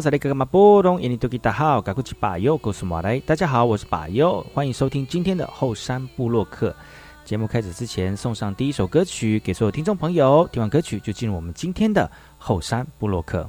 好，这里哥哥马波东，印尼多吉大好，赶过去把右，告诉马来，大家好，我是巴尤，欢迎收听今天的后山部落客。节目开始之前，送上第一首歌曲给所有听众朋友。听完歌曲，就进入我们今天的后山部落客。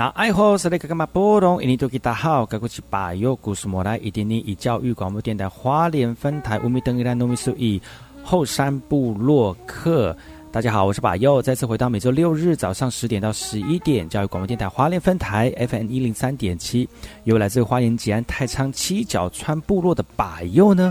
那爱好是那个干嘛波动？印尼多吉大好，该过去把右故事莫来，一点点以教育广播电台花莲分台乌米登伊拉诺米苏伊后山部落客。大家好，我是把右，再次回到每周六日早上十点到十一点，教育广播电台花莲分台 FM 一零三点七，由来自花莲吉安太仓七角川部落的把右呢。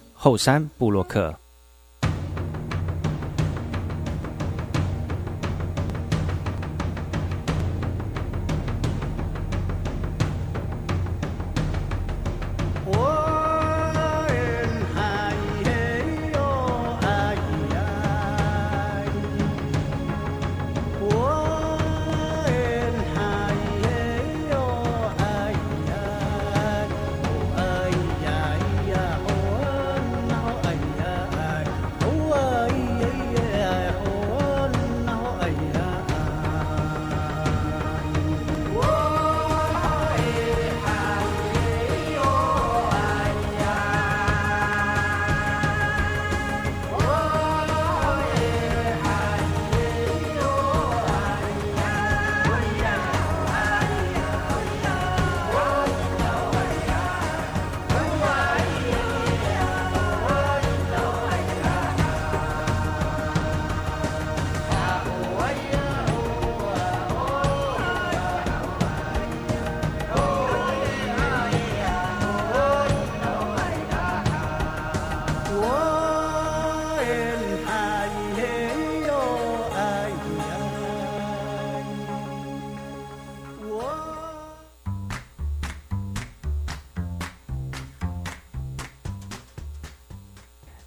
后山布洛克。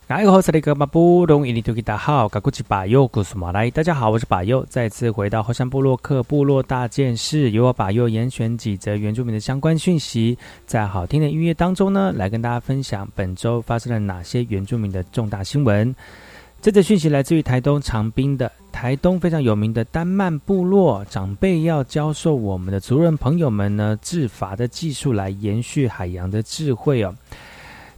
哎，好，这里个马布隆伊尼图吉达好，噶古吉巴佑古苏马来，大家好，我是巴佑，再次回到后山部落克部落大件事，由我巴佑严选几则原住民的相关讯息，在好听的音乐当中呢，来跟大家分享本周发生了哪些原住民的重大新闻。这则讯息来自于台东长滨的台东非常有名的丹曼部落，长辈要教授我们的族人朋友们呢制法的技术，来延续海洋的智慧哦。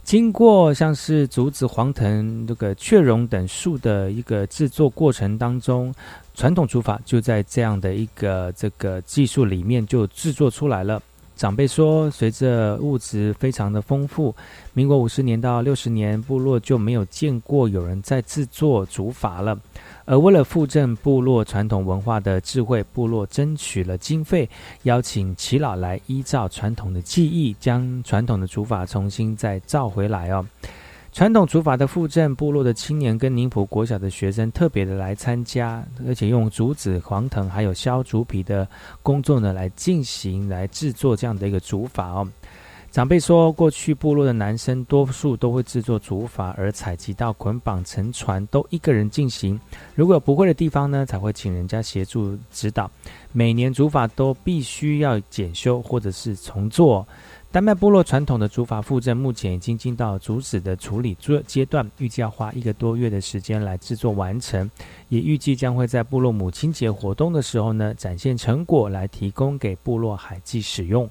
经过像是竹子、黄藤、这个雀榕等树的一个制作过程当中，传统竹法就在这样的一个这个技术里面就制作出来了。长辈说，随着物质非常的丰富，民国五十年到六十年，部落就没有见过有人在制作竹筏了。而为了附赠部落传统文化的智慧，部落争取了经费，邀请齐老来依照传统的技艺，将传统的竹筏重新再造回来哦。传统竹筏的副镇，部落的青年跟宁浦国小的学生特别的来参加，而且用竹子、黄藤还有削竹皮的工作呢，来进行来制作这样的一个竹筏哦。长辈说，过去部落的男生多数都会制作竹筏，而采集到捆绑成船都一个人进行。如果有不会的地方呢，才会请人家协助指导。每年竹筏都必须要检修或者是重做。丹麦部落传统的竹筏复振目前已经进到竹子的处理阶阶段，预计要花一个多月的时间来制作完成，也预计将会在部落母亲节活动的时候呢展现成果，来提供给部落海祭使用。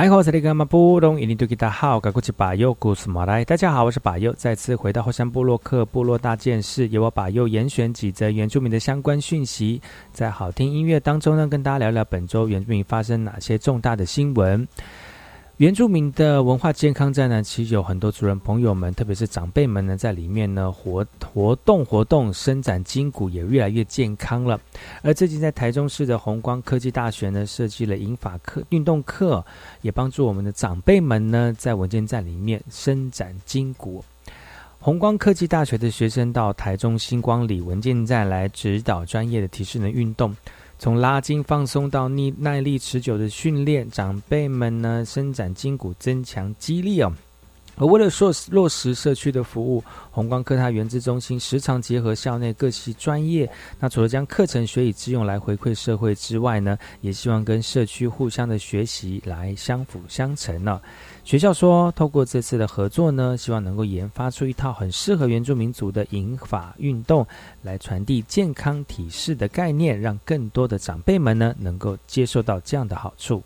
哎，好，这里是马布隆，印尼多吉达好，我是巴佑，古斯马来。大家好，我是巴佑，再次回到后山部落克部落大件事，由我巴佑严选几则原住民的相关讯息，在好听音乐当中呢，跟大家聊聊本周原住民发生哪些重大的新闻。原住民的文化健康站呢，其实有很多族人朋友们，特别是长辈们呢，在里面呢活活动活动，伸展筋骨也越来越健康了。而最近在台中市的红光科技大学呢，设计了英法课运动课，也帮助我们的长辈们呢，在文件站里面伸展筋骨。红光科技大学的学生到台中星光里文件站来指导专业的体适能运动。从拉筋放松到逆耐力持久的训练，长辈们呢伸展筋骨，增强肌力哦。而为了落落实社区的服务，红光科他原资中心时常结合校内各系专业。那除了将课程学以致用来回馈社会之外呢，也希望跟社区互相的学习来相辅相成呢。学校说，透过这次的合作呢，希望能够研发出一套很适合原住民族的引法运动，来传递健康体式的概念，让更多的长辈们呢能够接受到这样的好处。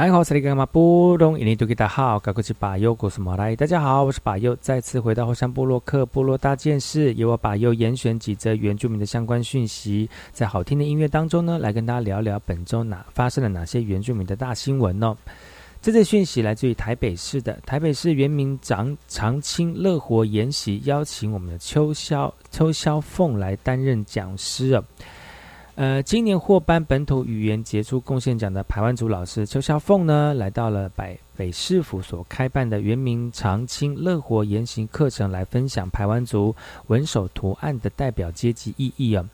大家好，这里是马布隆，印尼多吉达好，高国是巴佑，古斯马来。大家好，我是巴佑，再次回到后山部落克部落大件事，由我巴佑严选几则原住民的相关讯息，在好听的音乐当中呢，来跟大家聊聊本周哪发生了哪些原住民的大新闻呢？这则讯息来自于台北市的台北市原民长长青乐活研习，邀请我们的邱潇邱潇凤来担任讲师啊。呃，今年获颁本土语言杰出贡献奖的排湾族老师邱孝凤呢，来到了北北市府所开办的原名长青乐活言行课程，来分享排湾族文手图案的代表阶级意义啊。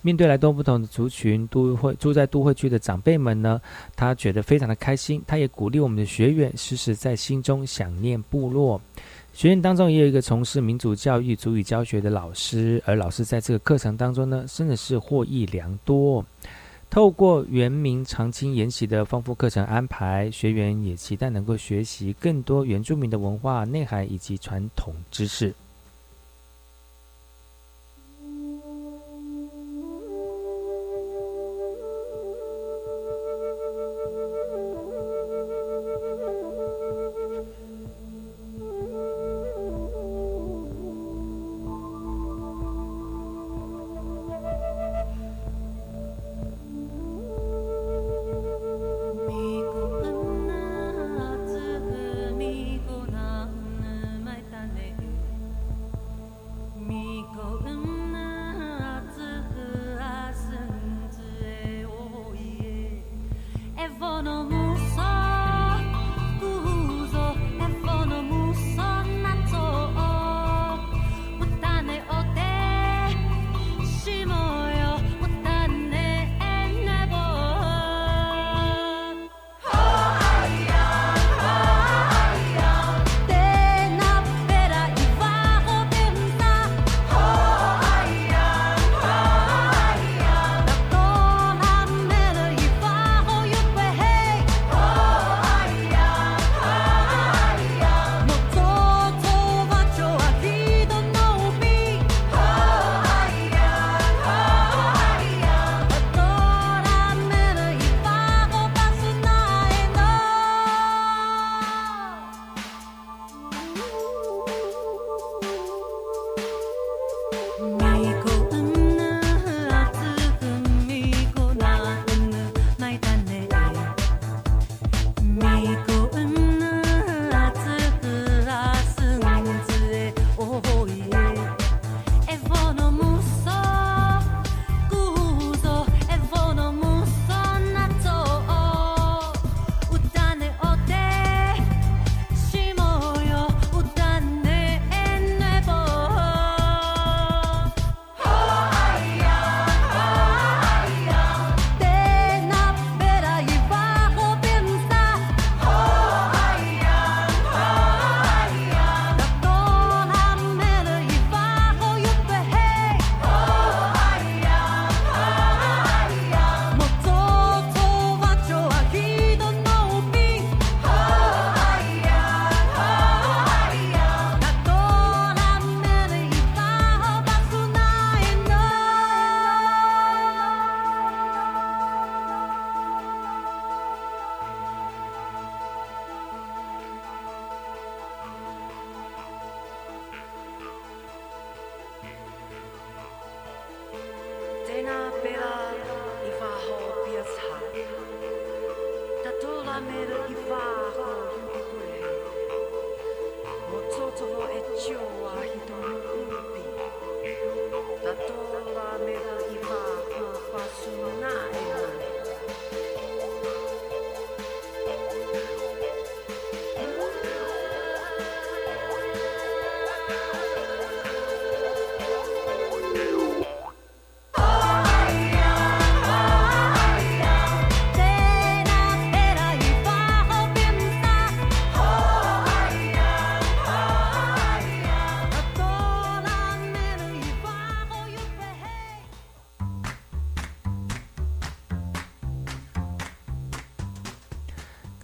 面对来多不同的族群，都会住在都会区的长辈们呢，他觉得非常的开心。他也鼓励我们的学员时时在心中想念部落。学院当中也有一个从事民族教育、主语教学的老师，而老师在这个课程当中呢，真的是获益良多。透过原名长青研习的丰富课程安排，学员也期待能够学习更多原住民的文化内涵以及传统知识。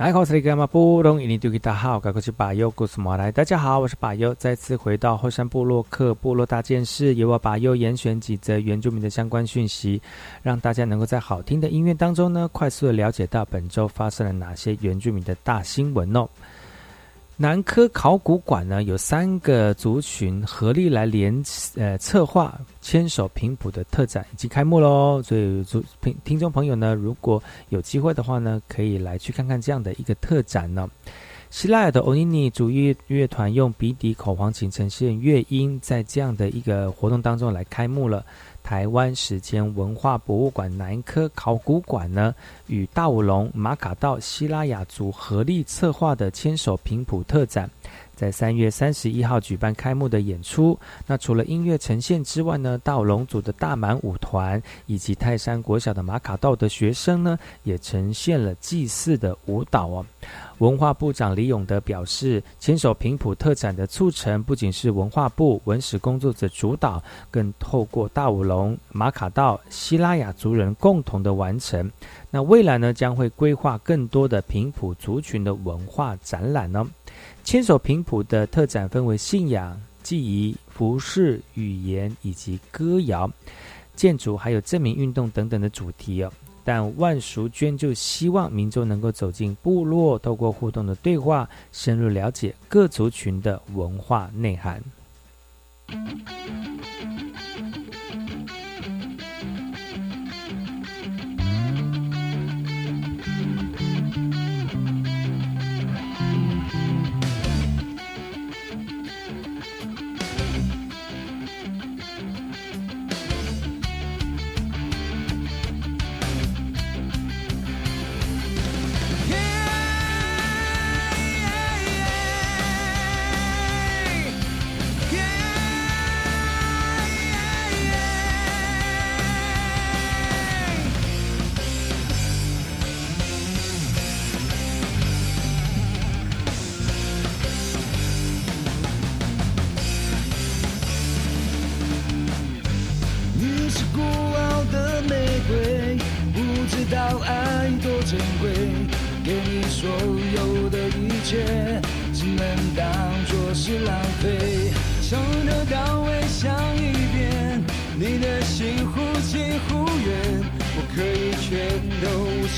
爱好斯里格玛布隆印尼杜吉达好，我是巴尤古斯马来。大家好，我是巴尤，再次回到后山部落克部落大件事，由我巴尤严选几则原住民的相关讯息，让大家能够在好听的音乐当中呢，快速的了解到本周发生了哪些原住民的大新闻哦。南科考古馆呢，有三个族群合力来联呃策划牵手平埔的特展已经开幕喽。所以，族听众朋友呢，如果有机会的话呢，可以来去看看这样的一个特展呢。希腊的欧尼尼主乐乐团用鼻笛、口簧琴呈现乐音，在这样的一个活动当中来开幕了。台湾时间文化博物馆南科考古馆呢，与大武龙、马卡道、希拉雅族合力策划的牵手平埔特展。在三月三十一号举办开幕的演出。那除了音乐呈现之外呢，大武龙族的大满舞团以及泰山国小的马卡道的学生呢，也呈现了祭祀的舞蹈哦。文化部长李永德表示，牵手平埔特展的促成，不仅是文化部文史工作者主导，更透过大舞龙、马卡道、希拉雅族人共同的完成。那未来呢，将会规划更多的平埔族群的文化展览呢。牵手平埔的特展分为信仰、记忆、服饰、语言以及歌谣、建筑，还有证明运动等等的主题哦。但万淑娟就希望民众能够走进部落，透过互动的对话，深入了解各族群的文化内涵。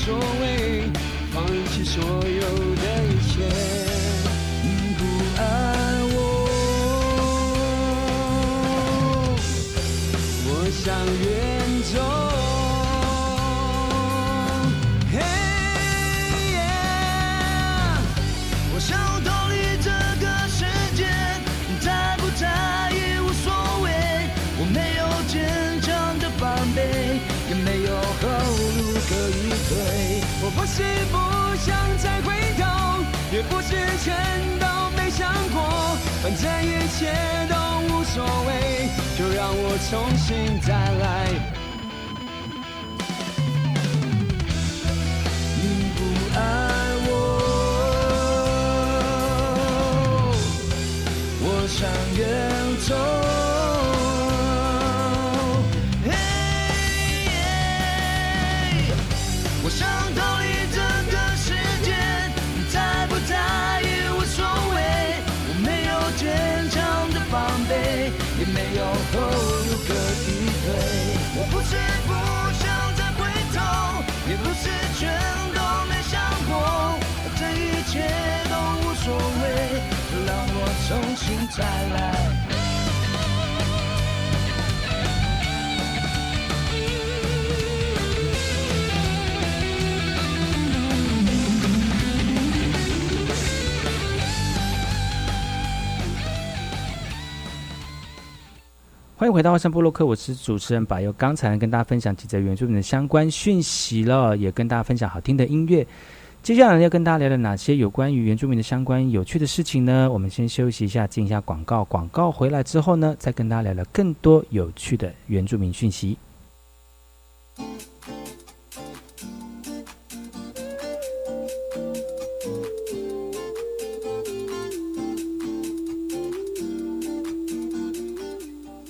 所谓放弃所有的一切你不爱我。我想约全都没想过反正一切都无所谓就让我重新再来。欢迎回到外山部落克，我是主持人柏佑。刚才跟大家分享几则原住民的相关讯息了，也跟大家分享好听的音乐。接下来要跟大家聊聊哪些有关于原住民的相关有趣的事情呢？我们先休息一下，进一下广告。广告回来之后呢，再跟大家聊聊更多有趣的原住民讯息。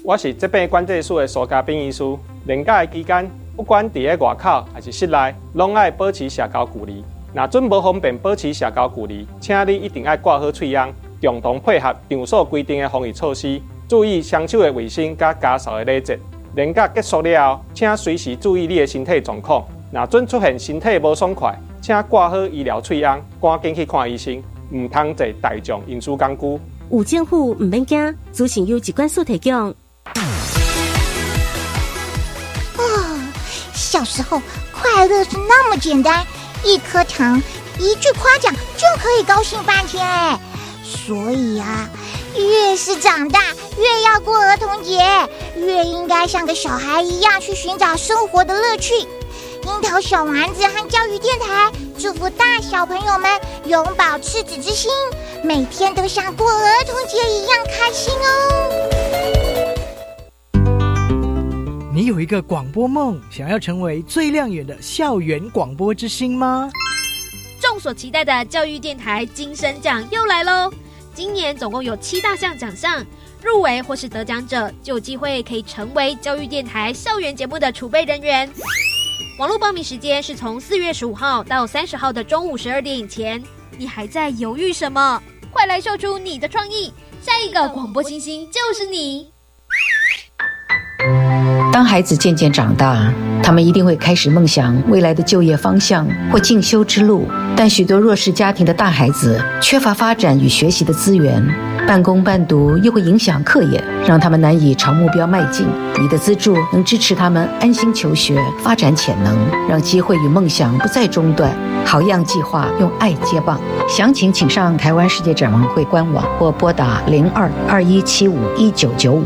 我是这边关节所的苏家兵医师，连假期间，不管伫喺外口还是室内，拢爱保持社交距离。若准无方便保持社交距离，请你一定要挂好喙秧，共同配合场所规定的防疫措施，注意双手的卫生甲家属的礼节。连假结束了，请随时注意你的身体状况。若准出现身体无爽快，请挂好医疗喙秧，赶紧去看医生，唔通坐大众运输工具。有政府唔免惊，资讯由机关所提供。啊，小时候快乐是那么简单。一颗糖，一句夸奖就可以高兴半天哎。所以啊，越是长大，越要过儿童节，越应该像个小孩一样去寻找生活的乐趣。樱桃小丸子和教育电台祝福大小朋友们永葆赤子之心，每天都像过儿童节一样开心哦。你有一个广播梦，想要成为最亮眼的校园广播之星吗？众所期待的教育电台金声奖又来喽！今年总共有七大项奖项，入围或是得奖者就有机会可以成为教育电台校园节目的储备人员。网络报名时间是从四月十五号到三十号的中午十二点以前。你还在犹豫什么？快来秀出你的创意！下一个广播星星就是你。当孩子渐渐长大，他们一定会开始梦想未来的就业方向或进修之路。但许多弱势家庭的大孩子缺乏发展与学习的资源。半工半读又会影响课业，让他们难以朝目标迈进。你的资助能支持他们安心求学、发展潜能，让机会与梦想不再中断。好样计划用爱接棒，详情请上台湾世界展望会官网或拨打零二二一七五一九九五。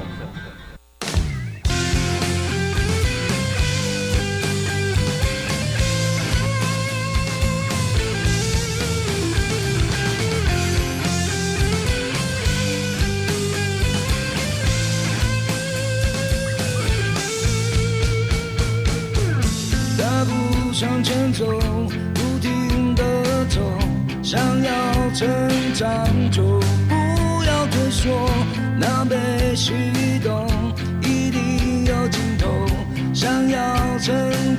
想要成长就不要退缩那被许诺一定有尽头想要成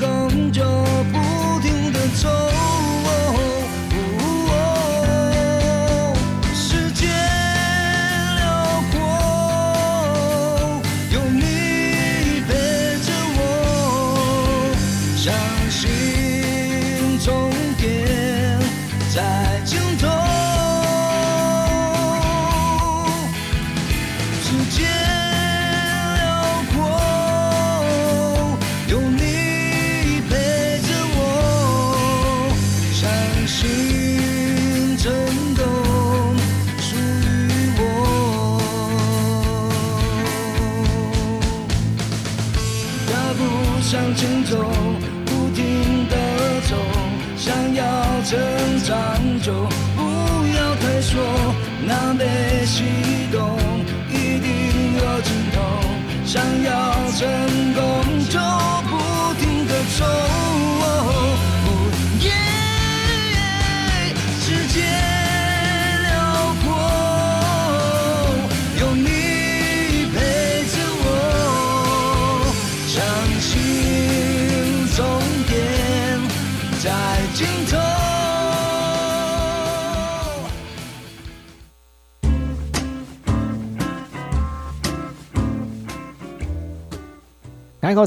大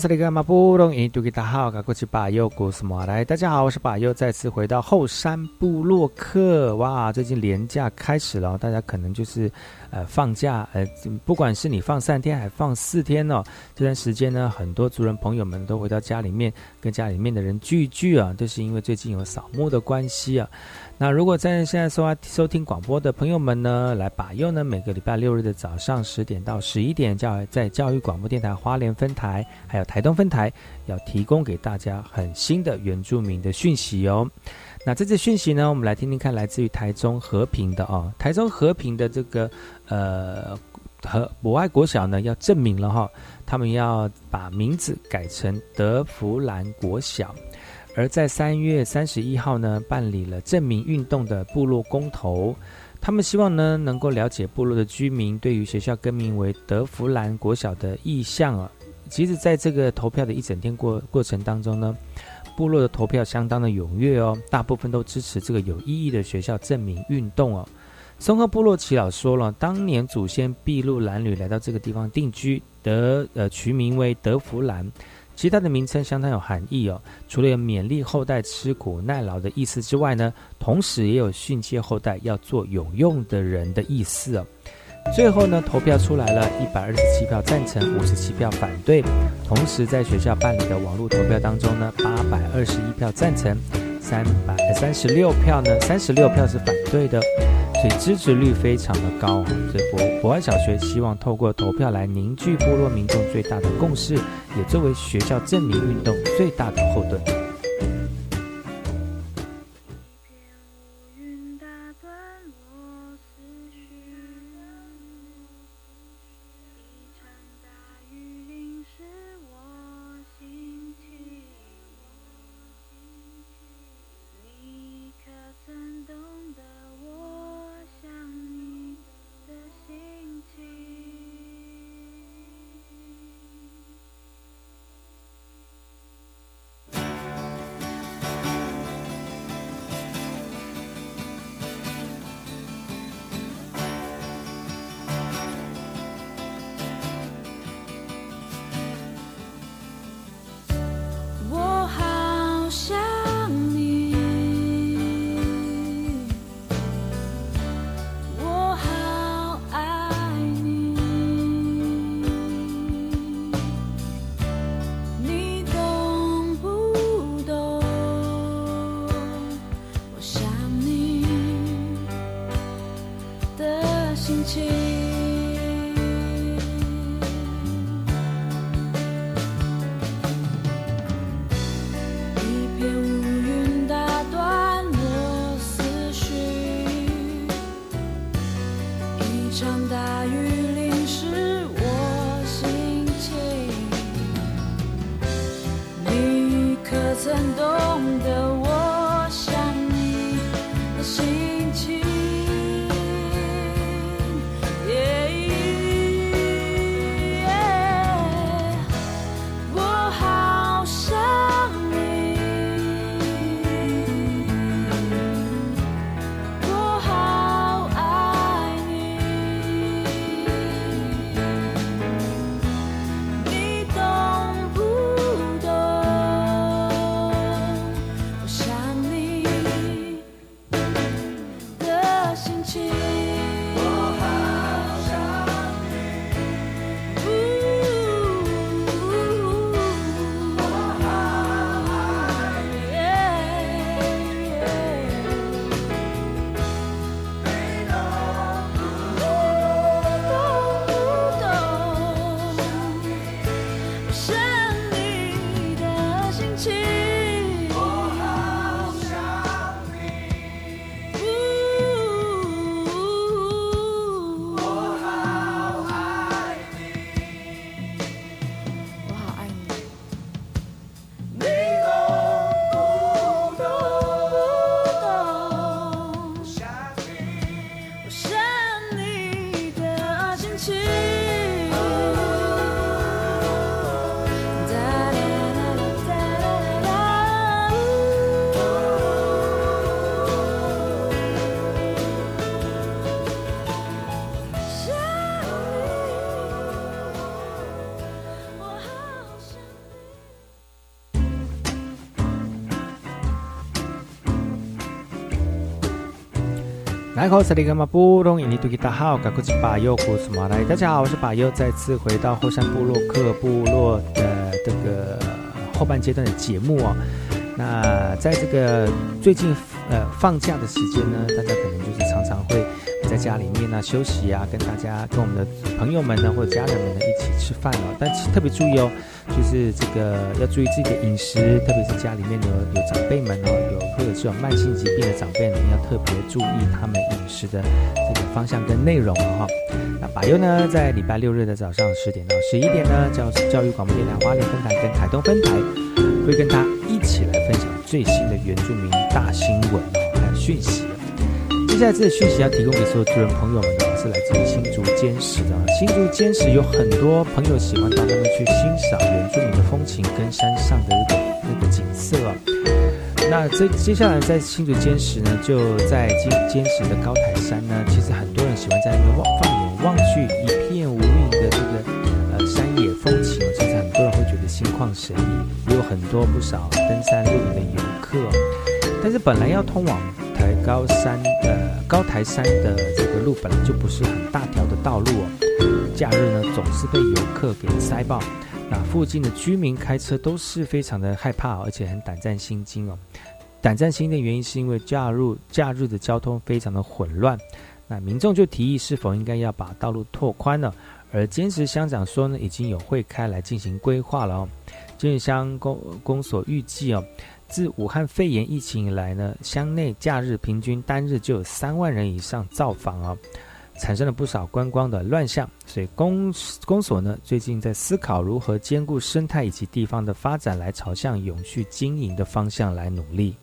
家好，我是巴佑，再次回到后山部落客。哇，最近连假开始了，大家可能就是呃放假，呃，不管是你放三天还放四天哦，这段时间呢，很多族人朋友们都回到家里面，跟家里面的人聚一聚啊，都是因为最近有扫墓的关系啊。那如果在现在收收听广播的朋友们呢，来把右呢，每个礼拜六日的早上十点到十一点，教在教育广播电台花莲分台，还有台东分台，要提供给大家很新的原住民的讯息哦。那这次讯息呢，我们来听听看，来自于台中和平的哦，台中和平的这个呃和博爱国小呢，要证明了哈，他们要把名字改成德福兰国小。而在三月三十一号呢，办理了证明运动的部落公投，他们希望呢能够了解部落的居民对于学校更名为德福兰国小的意向啊，其实在这个投票的一整天过过程当中呢，部落的投票相当的踊跃哦，大部分都支持这个有意义的学校证明运动哦。松鹤部落耆老说了，当年祖先筚路蓝缕来到这个地方定居，得呃取名为德福兰。其他的名称相当有含义哦，除了有勉励后代吃苦耐劳的意思之外呢，同时也有训诫后代要做有用的人的意思哦。最后呢，投票出来了，一百二十七票赞成，五十七票反对。同时，在学校办理的网络投票当中呢，八百二十一票赞成，三百三十六票呢，三十六票是反对的。所以支持率非常的高，哈。这博博爱小学希望透过投票来凝聚部落民众最大的共识，也作为学校证明运动最大的后盾。一场大雨。大家好，我是巴优，再次回到后山部落克部落的这个后半阶段的节目哦。那在这个最近呃放假的时间呢，大家可能就是常常会。在家里面呢休息啊，跟大家跟我们的朋友们呢或者家人们呢一起吃饭哦。但特别注意哦，就是这个要注意自己的饮食，特别是家里面有有长辈们哦，有或者是有慢性疾病的长辈呢，要特别注意他们饮食的这个方向跟内容哦。那把优呢，在礼拜六日的早上十点到十一点呢，教教育广播电台花莲分台跟台东分台，会跟他一起来分享最新的原住民大新闻哦，还有讯息。接下来这个讯息要提供给所有主人朋友们的来自于新竹尖石的。新竹尖石有很多朋友喜欢到那边去欣赏原住民的风情跟山上的那个那个景色。那这接下来在新竹尖石呢，就在尖尖石的高台山呢，其实很多人喜欢在那边望放眼望去一片无垠的这个呃山野风情，其实很多人会觉得心旷神怡，也有很多不少登山露营的游客。但是本来要通往台高山呃高台山的这个路本来就不是很大条的道路哦，假日呢总是被游客给塞爆，那附近的居民开车都是非常的害怕，而且很胆战心惊哦。胆战心惊的原因是因为假日假日的交通非常的混乱，那民众就提议是否应该要把道路拓宽了，而坚持乡长说呢已经有会开来进行规划了哦。金乡公公所预计哦。自武汉肺炎疫情以来呢，乡内假日平均单日就有三万人以上造访哦，产生了不少观光的乱象。所以公公所呢，最近在思考如何兼顾生态以及地方的发展，来朝向永续经营的方向来努力。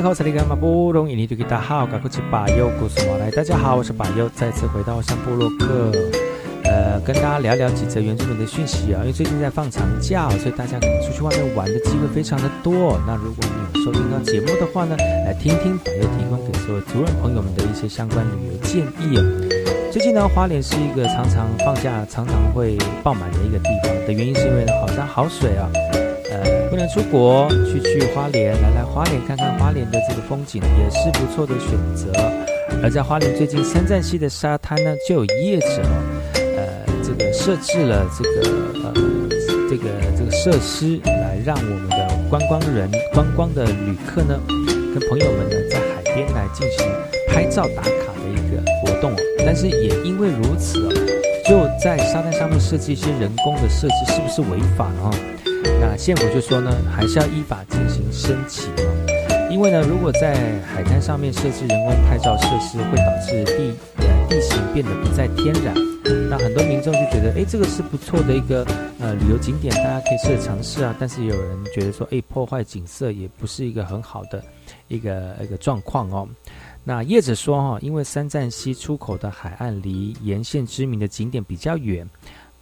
大家好，我是巴佑，故事马来。大家好，我是巴佑，再次回到山部落克，呃，跟大家聊聊几则原住民的讯息啊。因为最近在放长假，所以大家可能出去外面玩的机会非常的多。那如果你有收听到节目的话呢，来听听巴佑提供给所有族人朋友们的一些相关旅游建议哦。最近呢，花莲是一个常常放假、常常会爆满的一个地方的原因，是因为好山好水啊。出国，去去花莲，来来花莲看看花莲的这个风景，也是不错的选择。而在花莲最近三站溪的沙滩呢，就有业者，呃，这个设置了这个呃这个这个设施，来让我们的观光人、观光的旅客呢，跟朋友们呢，在海边来进行拍照打卡的一个活动。但是也因为如此哦，就在沙滩上面设计一些人工的设置，是不是违法呢？那县府就说呢，还是要依法进行申请哦，因为呢，如果在海滩上面设置人工拍照设施，会导致地地形变得不再天然。那很多民众就觉得，哎，这个是不错的一个呃旅游景点，大家可以试着尝试啊。但是有人觉得说，哎，破坏景色也不是一个很好的一个一个状况哦。那业者说哈，因为三站西出口的海岸离沿线知名的景点比较远。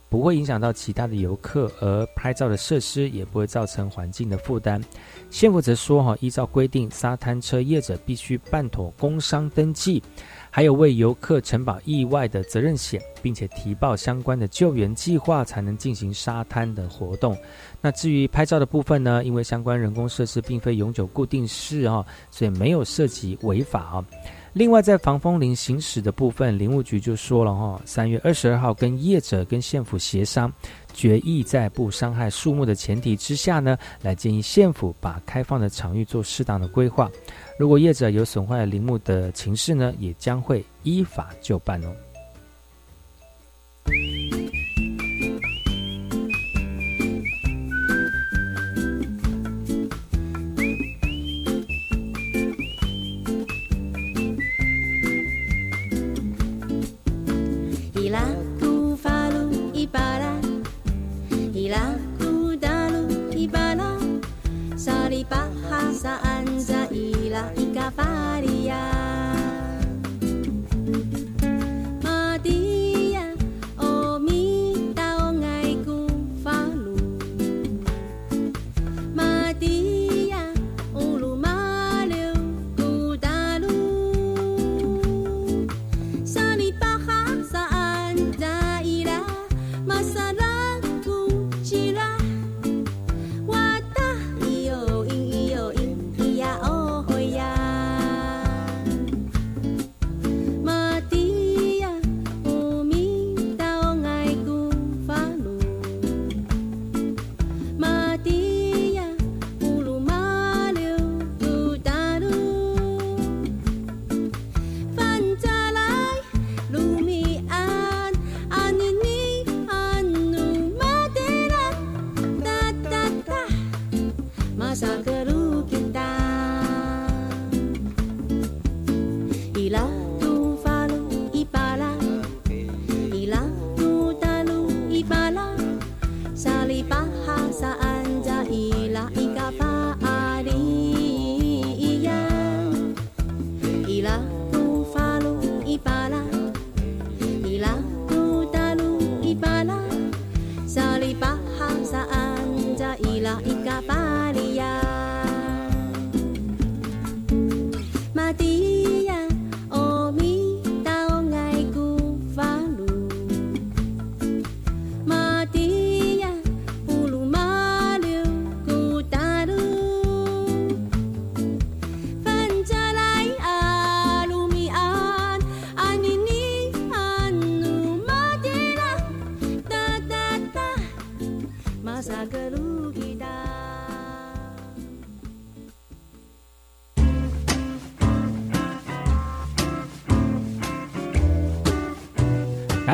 不会影响到其他的游客，而拍照的设施也不会造成环境的负担。县府则说，哈，依照规定，沙滩车业者必须办妥工商登记，还有为游客承保意外的责任险，并且提报相关的救援计划，才能进行沙滩的活动。那至于拍照的部分呢？因为相关人工设施并非永久固定式啊，所以没有涉及违法啊。另外，在防风林行驶的部分，林务局就说了哈，三月二十二号跟业者跟县府协商，决议在不伤害树木的前提之下呢，来建议县府把开放的场域做适当的规划。如果业者有损坏林木的情势呢，也将会依法就办哦。bila ku dalu ibana sari bahasa anza ila ika varia.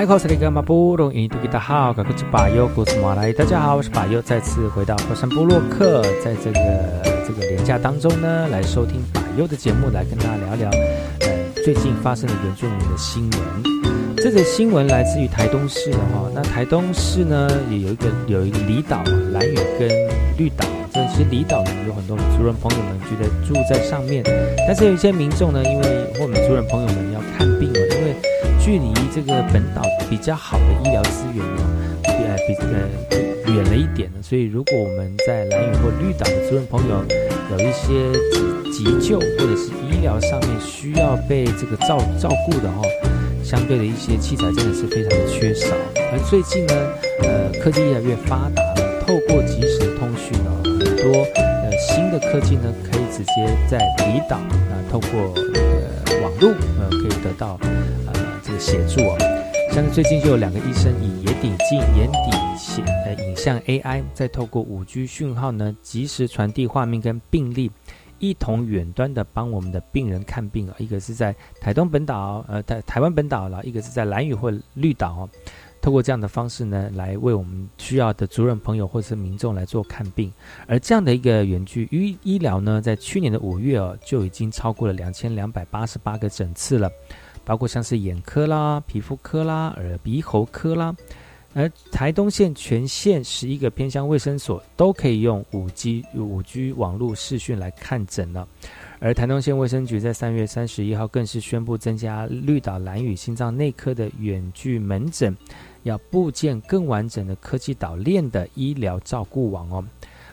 大家好，我是巴佑，再次回到火山部落克，在这个这个连假当中呢，来收听巴佑的节目，来跟大家聊聊，呃，最近发生的原住民的新闻。这个新闻来自于台东市的哈，那台东市呢，也有一个有一个离岛，蓝屿跟绿岛。这些离岛呢有很多族人朋友们觉得住在上面，但是有一些民众呢，因为我们族人朋友们要看病了，因为距离这个本岛比较好的医疗资源呢，比呃比呃远了一点呢，所以如果我们在蓝屿或绿岛的族人朋友有一些急急救或者是医疗上面需要被这个照照顾的哦。相对的一些器材真的是非常的缺少，而最近呢，呃，科技越来越发达了，透过即时通讯呢，很多呃新的科技呢，可以直接在离岛啊，透过呃网络呃，可以得到呃这个协助哦。像是最近就有两个医生以眼底镜、眼底显呃影像 AI，再透过五 G 讯号呢，及时传递画面跟病例。一同远端的帮我们的病人看病啊，一个是在台东本岛，呃，台台湾本岛了，一个是在蓝屿或绿岛哦。透过这样的方式呢，来为我们需要的族人朋友或者是民众来做看病。而这样的一个远距医医疗呢，在去年的五月哦，就已经超过了两千两百八十八个诊次了，包括像是眼科啦、皮肤科啦、耳鼻喉科啦。而台东县全县十一个偏乡卫生所都可以用五 G 五 G 网络视讯来看诊了。而台东县卫生局在三月三十一号更是宣布增加绿岛蓝屿心脏内科的远距门诊，要布建更完整的科技岛链的医疗照顾网哦。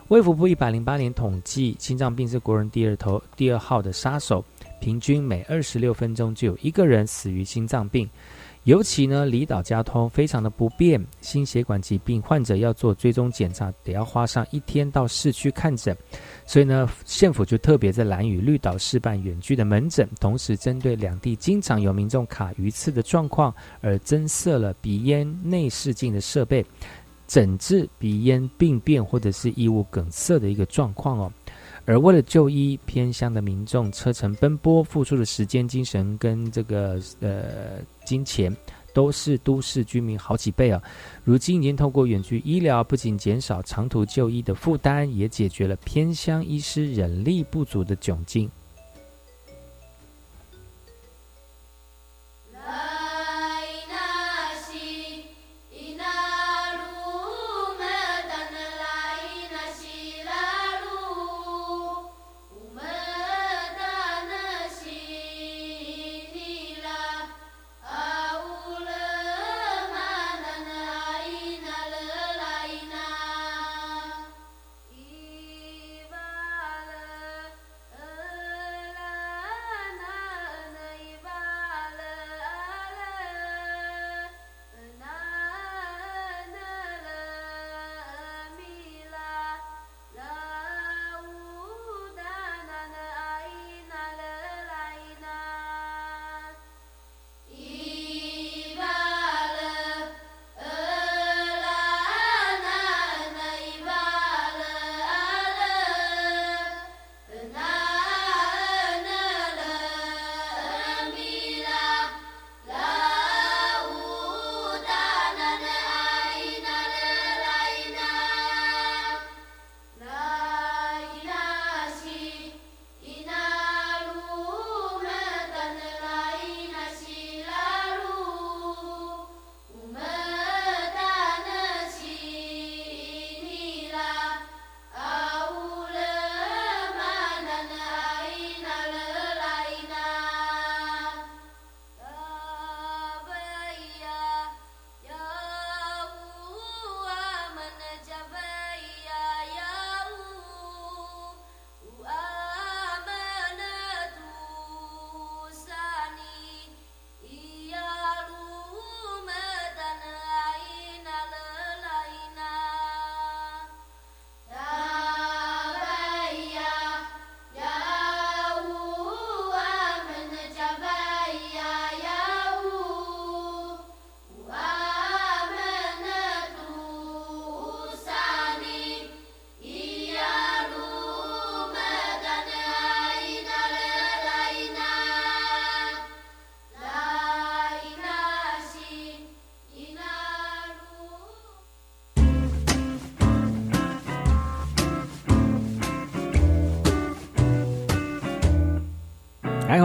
卫福部一百零八年统计，心脏病是国人第二头第二号的杀手，平均每二十六分钟就有一个人死于心脏病。尤其呢，离岛交通非常的不便，心血管疾病患者要做追踪检查，得要花上一天到市区看诊。所以呢，县府就特别在蓝屿绿岛试办远距的门诊，同时针对两地经常有民众卡鱼刺的状况，而增设了鼻咽内视镜的设备，诊治鼻咽病变或者是异物梗塞的一个状况哦。而为了就医，偏乡的民众车程奔波，付出的时间、精神跟这个呃金钱，都是都市居民好几倍啊。如今已经透过远距医疗，不仅减少长途就医的负担，也解决了偏乡医师人力不足的窘境。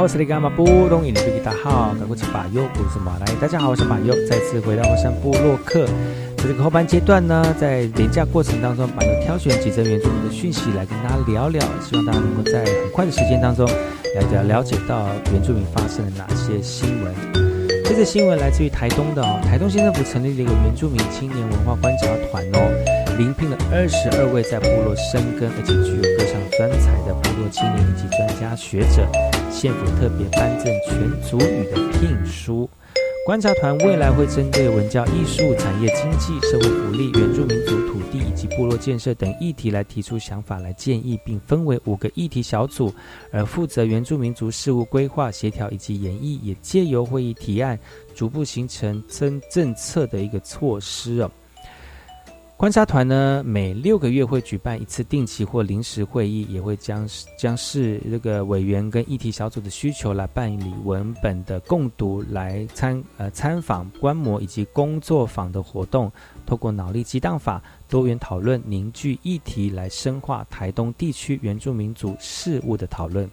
我是你干嘛不懂？印度吉他好，赶快去把右，我是马来。大家好，我是马优，再次回到火山部落客。在这个后半阶段呢，在廉价过程当中，把又挑选几则原住民的讯息来跟大家聊聊，希望大家能够在很快的时间当中，了解了解到原住民发生了哪些新闻。这则新闻来自于台东的哦，台东县政府成立了一个原住民青年文化观察团哦，临聘了二十二位在部落生根而且具有各项专才的部落青年以及专家学者，县府特别颁赠全族语的聘书。观察团未来会针对文教艺术、产业经济、社会福利、原住民族土地以及部落建设等议题来提出想法、来建议，并分为五个议题小组，而负责原住民族事务规划、协调以及演绎，也借由会议提案，逐步形成增政策的一个措施哦。观察团呢，每六个月会举办一次定期或临时会议，也会将将视这个委员跟议题小组的需求来办理文本的共读、来参呃参访、观摩以及工作坊的活动，透过脑力激荡法、多元讨论、凝聚议题，来深化台东地区原住民族事务的讨论。